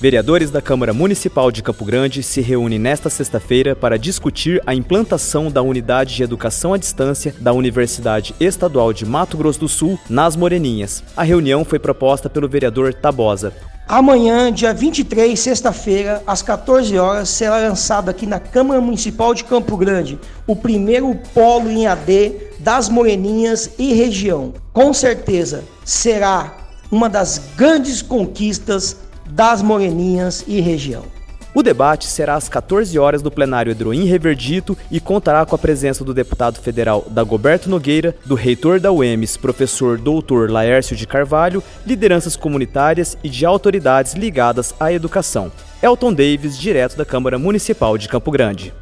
Vereadores da Câmara Municipal de Campo Grande se reúnem nesta sexta-feira para discutir a implantação da unidade de educação à distância da Universidade Estadual de Mato Grosso do Sul, nas Moreninhas. A reunião foi proposta pelo vereador Tabosa. Amanhã, dia 23, sexta-feira, às 14 horas, será lançado aqui na Câmara Municipal de Campo Grande o primeiro polo em AD das Moreninhas e região. Com certeza será uma das grandes conquistas das Moreninhas e região. O debate será às 14 horas do plenário Edroim Reverdito e contará com a presença do deputado federal Dagoberto Nogueira, do reitor da UEMS, professor doutor Laércio de Carvalho, lideranças comunitárias e de autoridades ligadas à educação. Elton Davis, direto da Câmara Municipal de Campo Grande.